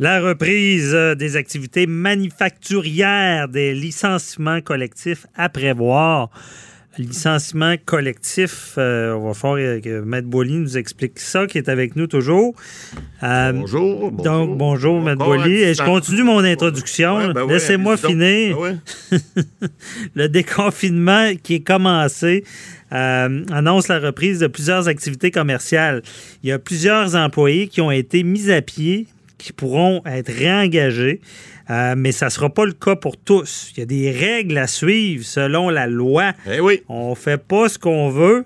La reprise euh, des activités manufacturières, des licenciements collectifs à prévoir. Licenciement collectif, euh, on va faire que Maître Boily nous explique ça, qui est avec nous toujours. Euh, bonjour, bonjour, Donc, bonjour, Maître Boily. Et je continue mon introduction. Ben Laissez-moi finir. Ben Le déconfinement qui est commencé. Euh, annonce la reprise de plusieurs activités commerciales. Il y a plusieurs employés qui ont été mis à pied, qui pourront être réengagés. Euh, mais ça ne sera pas le cas pour tous. Il y a des règles à suivre selon la loi. Eh oui. On ne fait pas ce qu'on veut.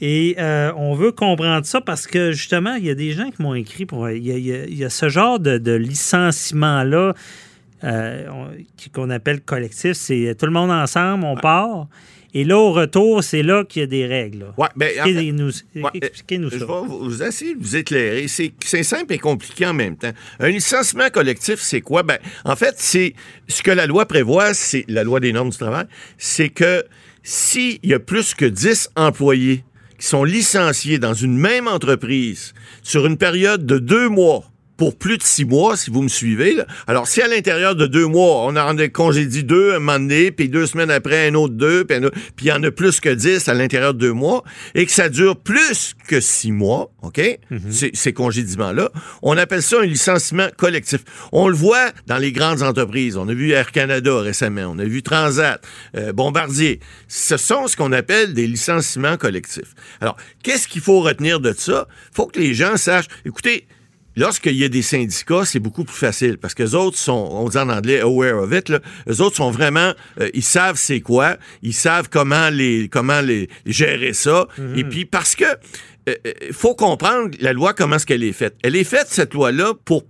Et euh, on veut comprendre ça parce que justement, il y a des gens qui m'ont écrit pour. Il y a, ce genre de licenciement-là qu'on appelle collectif. C'est tout le monde ensemble, on part. Et là, au retour, c'est là qu'il y a des règles. Ouais, ben, Expliquez-nous ça. Je vais vous essayer de vous éclairer. C'est simple et compliqué en même temps. Un licenciement collectif, c'est quoi? Ben, en fait, c'est ce que la loi prévoit, c'est la loi des normes du travail, c'est que s'il y a plus que 10 employés qui sont licenciés dans une même entreprise sur une période de deux mois, pour plus de six mois, si vous me suivez. Alors, si à l'intérieur de deux mois, on a congédié deux un moment donné, puis deux semaines après, un autre deux, puis il y en a plus que dix à l'intérieur de deux mois, et que ça dure plus que six mois, OK, mm-hmm. ces, congédiements-là, on appelle ça un licenciement collectif. On le voit dans les grandes entreprises. On a vu Air Canada récemment, on a vu Transat, euh, Bombardier. Ce sont ce qu'on appelle des licenciements collectifs. Alors, qu'est-ce qu'il faut retenir de ça? Il faut que les gens sachent, écoutez, Lorsqu'il y a des syndicats, c'est beaucoup plus facile parce que les autres sont, on dit en anglais aware of it, là. eux autres sont vraiment, euh, ils savent c'est quoi, ils savent comment les, comment les, gérer ça. Mhm. Et puis parce que il euh, euh, faut comprendre la loi comment est-ce qu'elle est faite. Elle est faite cette loi-là pour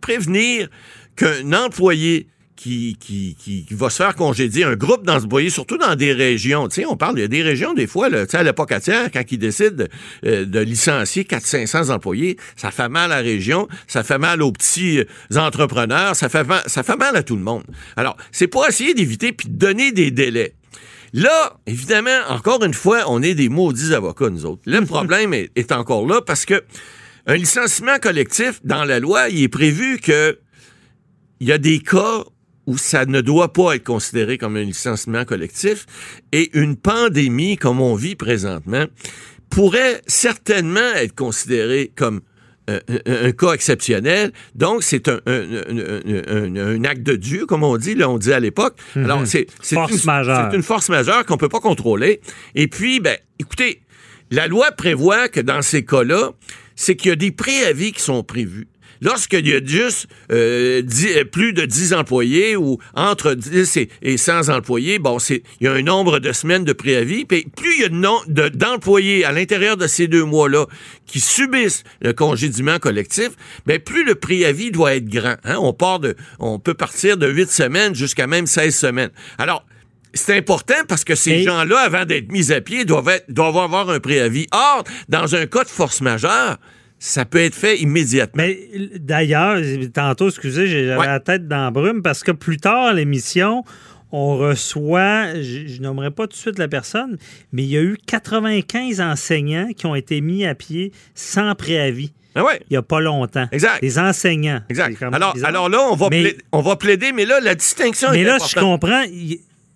prévenir qu'un employé qui, qui, qui, va se faire congédier, un groupe d'employés, surtout dans des régions. Tu sais, on parle, il y a des régions, des fois, là, à l'époque atière, quand ils décident euh, de licencier 400-500 employés, ça fait mal à la région, ça fait mal aux petits euh, entrepreneurs, ça fait, ça fait mal à tout le monde. Alors, c'est pour essayer d'éviter puis de donner des délais. Là, évidemment, encore une fois, on est des maudits avocats, nous autres. Le problème est, est encore là parce que un licenciement collectif, dans la loi, il est prévu que il y a des cas où ça ne doit pas être considéré comme un licenciement collectif et une pandémie comme on vit présentement pourrait certainement être considérée comme euh, un, cas exceptionnel. Donc, c'est un, un, acte de Dieu, comme on dit, là, on dit à l'époque. Mhm. Alors, c'est une, une force majeure qu'on peut pas contrôler. Et puis, ben, écoutez, la loi prévoit que dans ces cas-là, c'est qu'il y a des préavis qui sont prévus. Lorsqu'il y a juste euh, euh, plus de 10 employés ou entre 10 et, 100 employés, bon, c'est il y a un nombre de semaines de préavis. Puis plus il y a d'employés à l'intérieur de ces deux mois-là qui subissent le congédiement collectif, bien, plus le préavis doit être grand. Hein. On part de, on peut partir de 8 semaines jusqu'à même 16 semaines. Alors, c'est important parce que ces gens-là, avant d'être mis à pied, doivent, doivent avoir un préavis. Or, dans un cas de force majeure, ça peut être fait immédiatement. Mais d'ailleurs, tantôt, excusez, j'ai la tête dans la brume parce que plus tard, l'émission, on reçoit, je, ne nommerai pas tout de suite la personne, mais il y a eu 95 enseignants qui ont été mis à pied sans préavis. Ah ouais. Il n'y a pas longtemps. Exact. Les enseignants. Exact. Alors, alors là, on va, plaider, on va plaider, mais là, la distinction mais là, je comprends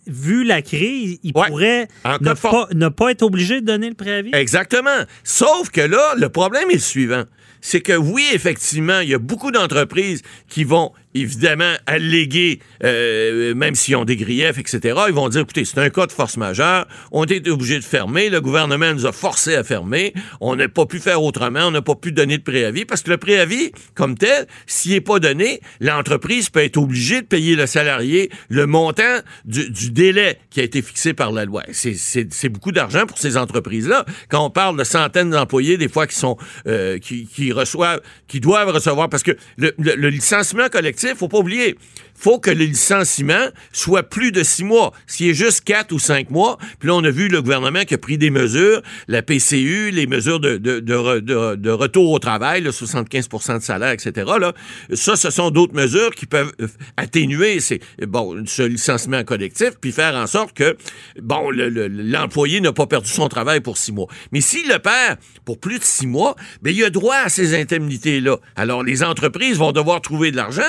vu la crise, il pourrait ne pas, ne pas, être obligé de donner le préavis. Exactement. Sauf que là, le problème est le suivant. C'est que oui, effectivement, il y a beaucoup d'entreprises qui vont évidemment alléguer, euh, même s'ils ont des griefs, etc., ils vont dire, écoutez, c'est un cas de force majeure, on a été obligé de fermer, le gouvernement nous a forcé à fermer, on n'a pas pu faire autrement, on n'a pas pu donner de préavis, parce que le préavis, comme tel, s'il n'est pas donné, l'entreprise peut être obligée de payer le salarié le montant du, délai qui a été fixé par la loi. C'est beaucoup d'argent pour ces entreprises-là. Quand on parle de centaines d'employés, des fois, qui sont, euh, qui, reçoivent, qui doivent recevoir, parce que le licenciement collectif, collectif, faut pas oublier, faut que le licenciement soit plus de six mois. S'il est juste quatre ou cinq mois, puis là, on a vu le gouvernement qui a pris des mesures, la PCU, les mesures de, de, de, retour au travail, le 75% de salaire, etc. Là, ça, ce sont d'autres mesures qui peuvent euh, atténuer bon, ce licenciement collectif, puis faire en sorte que bon, l'employé n'a pas perdu son travail pour six mois. Mais s'il le perd pour plus de six mois, bien, il a droit à ces indemnités-là. Alors, les entreprises vont devoir trouver de l'argent.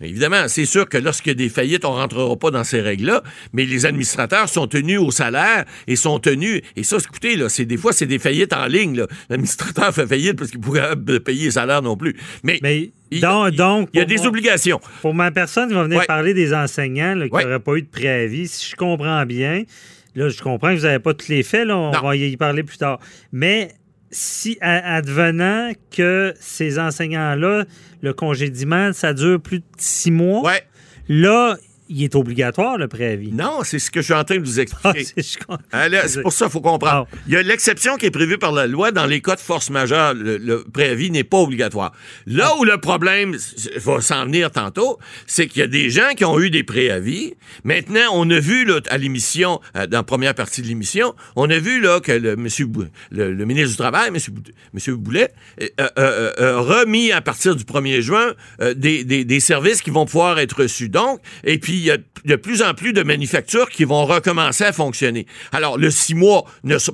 Évidemment, c'est sûr que lorsqu'il y a des faillites, on rentrera pas dans ces règles-là, mais les administrateurs sont tenus au salaire et sont tenus. Et ça, écoutez, là, c'est des fois, c'est des faillites en ligne. L'administrateur fait faillite parce qu'il pourrait payer les salaires non plus. Mais, il, donc, il y a des obligations. Pour ma personne qui va venir parler des enseignants qui n'auraient pas eu de préavis, si je comprends bien, là, je comprends que vous n'avez pas tous les faits, là, on va y parler plus tard. Mais si advenant que ces enseignants-là, le congédiement, ça dure plus de six mois, ouais. là, il est obligatoire, le préavis. Non, c'est ce que je suis en train de vous expliquer. Ah, c'est pour ça qu'il faut comprendre. Ah. Il y a l'exception qui est prévue par la loi dans les cas de force majeure. Le, préavis n'est pas obligatoire. Là ah. où le problème va s'en venir tantôt, c'est qu'il y a des gens qui ont eu des préavis. Maintenant, on a vu là, à l'émission, euh, dans la première partie de l'émission, on a vu là, que le, monsieur, le, ministre du Travail, M. Monsieur, Boulet, euh, euh, remis à partir du 1er juin des, des, des services qui vont pouvoir être reçus. Donc, et puis il y a de plus en plus de manufactures qui vont recommencer à fonctionner. Alors, le six mois,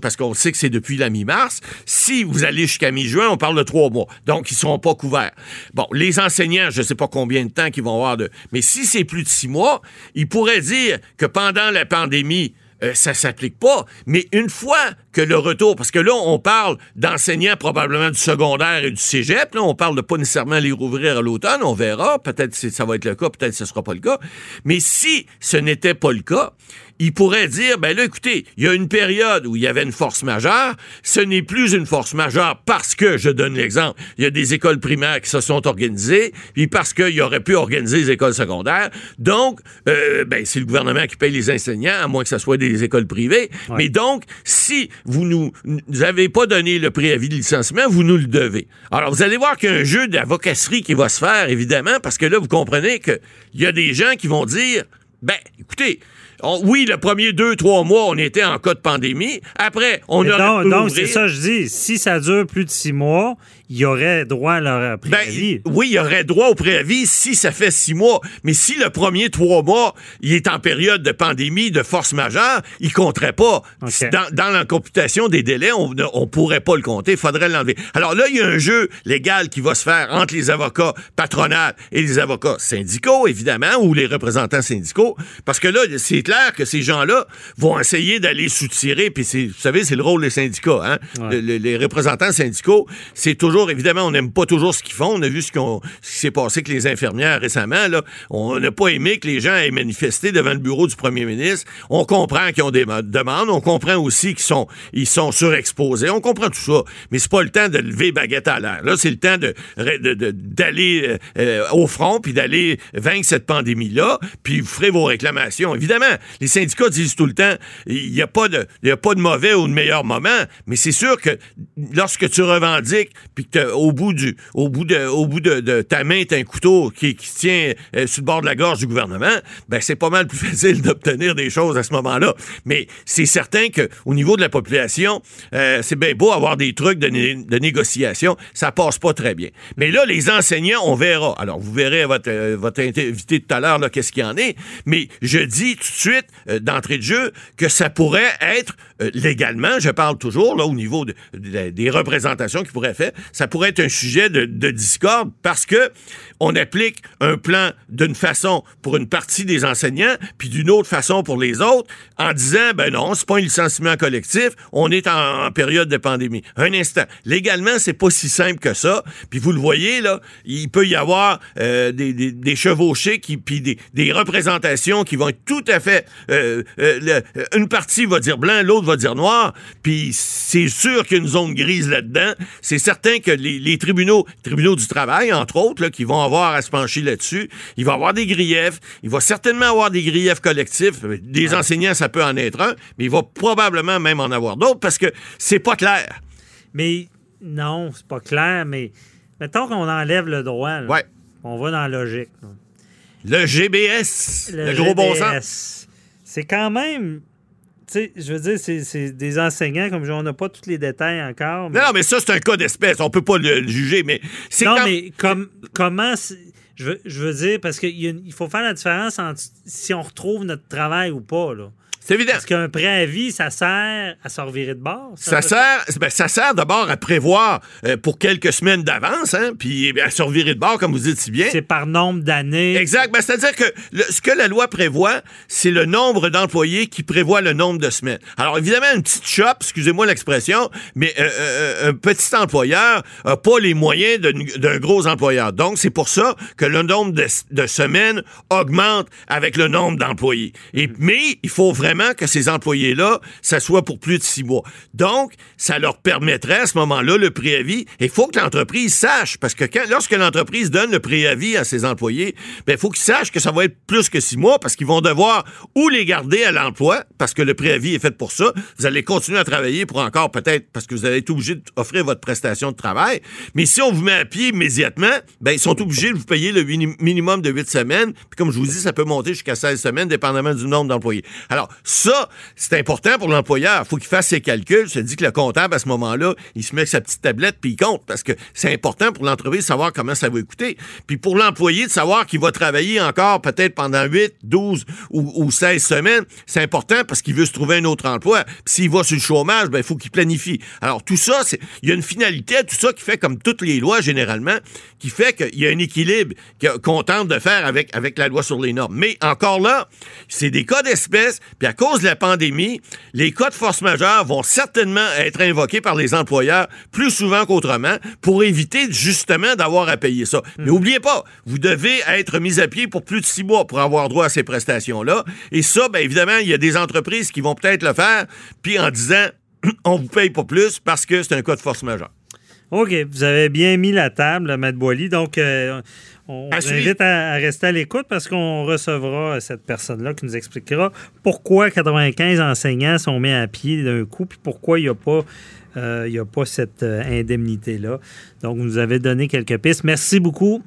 parce qu'on sait que c'est depuis la mi-mars, si vous allez jusqu'à mi-juin, on parle de trois mois. Donc, ils ne seront pas couverts. Bon, les enseignants, je ne sais pas combien de temps qu'ils vont avoir de... Mais si c'est plus de six mois, ils pourraient dire que pendant la pandémie, euh, ça s'applique pas. Mais une fois que le retour, parce que là, on parle d'enseignants probablement du secondaire et du cégep, là, on parle de pas nécessairement les rouvrir à l'automne, on verra, peut-être que ça va être le cas, peut-être que ce sera pas le cas. Mais si ce n'était pas le cas, il pourrait dire, ben là, écoutez, il y a une période où il y avait une force majeure, ce n'est plus une force majeure parce que, je donne l'exemple, il y a des écoles primaires qui se sont organisées, puis parce qu'il aurait pu organiser les écoles secondaires. Donc, euh, ben, c'est le gouvernement qui paye les enseignants, à moins que ce soit des écoles privées. Mais donc, si vous nous, nous avez pas donné le préavis de licenciement, vous nous le devez. Alors, vous allez voir qu'il y a un jeu d'avocasserie qui va se faire, évidemment, parce que là, vous comprenez qu'il y a des gens qui vont dire, ben, écoutez, oui, le premier deux, trois mois, on était en cas de pandémie. Après, on a. Donc, donc c'est ça, je dis. Si ça dure plus de six mois, il y aurait droit à leur préavis. Ben, oui, il y aurait droit au préavis si ça fait six mois. Mais si le premier trois mois, il est en période de pandémie, de force majeure, il compterait pas. Dans, la computation des délais, on ne pourrait pas le compter. Il faudrait l'enlever. Alors là, il y a un jeu légal qui va se faire entre les avocats patronales et les avocats syndicaux, évidemment, ou les représentants syndicaux. Parce que là, c'est clair que ces gens-là vont essayer d'aller soutirer. Puis, vous savez, c'est le rôle des syndicats. Hein? les représentants syndicaux, c'est toujours évidemment, on n'aime pas toujours ce qu'ils font. On a vu ce, qui s'est passé avec les infirmières récemment. Là. On n'a pas aimé que les gens aient manifesté devant le bureau du premier ministre. On comprend qu'ils ont des demandes. On comprend aussi qu'ils sont, ils sont surexposés. On comprend tout ça. Mais c'est pas le temps de lever baguette à l'air. Là, c'est le temps de, d'aller euh, euh, au front puis d'aller vaincre cette pandémie-là. Puis vous ferez vos réclamations. Évidemment, les syndicats disent tout le temps, il n'y a pas de, a pas de mauvais ou de meilleur moment. Mais c'est sûr que lorsque tu revendiques puis au bout du, au bout de, au bout de, ta main, t'as un couteau qui, qui tient euh, sur le bord de la gorge du gouvernement, ben c'est pas mal plus facile d'obtenir des choses à ce moment-là. Mais c'est certain que au niveau de la population, euh, c'est bien beau avoir des trucs de, de, négociation, ça passe pas très bien. Mais là, les enseignants, on verra. Alors, vous verrez votre, euh, votre invité tout à l'heure, qu'est-ce qu'il y en est. Mais je dis tout de suite, d'entrée de jeu, que ça pourrait être légalement, je parle toujours, là, au niveau des représentations qui pourraient faire, ça pourrait être un sujet de, discorde parce que on applique un plan d'une façon pour une partie des enseignants, puis d'une autre façon pour les autres, en disant ben non, c'est pas un licenciement collectif, on est en, période de pandémie. Un instant, légalement, c'est pas si simple que ça. Puis vous le voyez là, il peut y avoir euh, des, des, chevauchés qui, puis des, représentations qui vont être tout à fait. Euh, euh, une partie va dire blanc, l'autre va dire noir, puis c'est sûr qu'il y a une zone grise là-dedans. C'est certain que les, tribunaux, tribunaux du travail, entre autres, qui vont avoir à se pencher là-dessus, il va avoir des griefs, il va certainement avoir des griefs collectifs. Des enseignants, ça peut en être un, mais il va probablement même en avoir d'autres parce que c'est pas clair. Mais non, c'est pas clair, mais mettons qu'on enlève le droit. On va dans la logique. Le GBS. Le, gros bon sens. C'est quand même sais, je veux dire, c'est des enseignants, comme on n'a pas tous les détails encore. Non, mais ça, c'est un cas d'espèce. On peut pas le, juger, mais c'est Non, mais comme, comment... Je veux, je veux dire, parce qu'il faut faire la différence entre si on retrouve notre travail ou pas, là. C'est évident. Parce qu'un préavis, ça sert à se revirer de bord. Ça, sert, ben, ça sert d'abord à prévoir euh, pour quelques semaines d'avance, hein, puis à se revirer de bord, comme vous dites si bien. C'est par nombre d'années. Exact. Ben, C'est-à-dire que ce que la loi prévoit, c'est le nombre d'employés qui prévoit le nombre de semaines. Alors, évidemment, une petite shop, excusez-moi l'expression, mais euh, euh, un petit employeur n'a pas les moyens d'un gros employeur. Donc, c'est pour ça que le nombre de, de semaines augmente avec le nombre d'employés. Mais il faut vraiment que ces employés-là, ça soit pour plus de six mois. Donc, ça leur permettrait à ce moment-là le préavis. Il faut que l'entreprise sache, parce que lorsque l'entreprise donne le préavis à ses employés, ben, il faut qu'ils sachent que ça va être plus que six mois, parce qu'ils vont devoir ou les garder à l'emploi, parce que le préavis est fait pour ça. Vous allez continuer à travailler pour encore peut-être, parce que vous allez être obligé d'offrir votre prestation de travail. Mais si on vous met à pied immédiatement, ben, ils sont obligés de vous payer le minimum de huit semaines. Puis comme je vous dis, ça peut monter jusqu'à 16 semaines, dépendamment du nombre d'employés. Alors, ça, c'est important pour l'employeur. Faut qu'il fasse ses calculs. Se dit que le comptable, à ce moment-là, il se met avec sa petite tablette puis il compte parce que c'est important pour l'entreprise de savoir comment ça va coûter. Puis pour l'employé de savoir qu'il va travailler encore peut-être pendant 8, 12 ou, 16 semaines, c'est important parce qu'il veut se trouver un autre emploi. Puis s'il va sur le chômage, ben, il faut qu'il planifie. Alors tout ça, il y a une finalité à tout ça qui fait comme toutes les lois généralement, qui fait qu'il y a un équilibre qu'on tente de faire avec, avec la loi sur les normes. Mais encore là, c'est des cas d'espèce, puis cause de la pandémie, les cas de force majeure vont certainement être invoqués par les employeurs plus souvent qu'autrement pour éviter justement d'avoir à payer ça. Mais n'oubliez pas, vous devez être mis à pied pour plus de six mois pour avoir droit à ces prestations-là. Et ça, bien évidemment, il y a des entreprises qui vont peut-être le faire, puis en disant on vous paye pas plus parce que c'est un cas de force majeure. OK, vous avez bien mis la table, Maître Boily. Donc, euh, on vous invite à, rester à l'écoute parce qu'on recevra cette personne-là qui nous expliquera pourquoi 95 enseignants sont mis à pied d'un coup, puis pourquoi il n'y a pas euh, a pas cette euh, indemnité-là. Donc, vous nous avez donné quelques pistes. Merci beaucoup.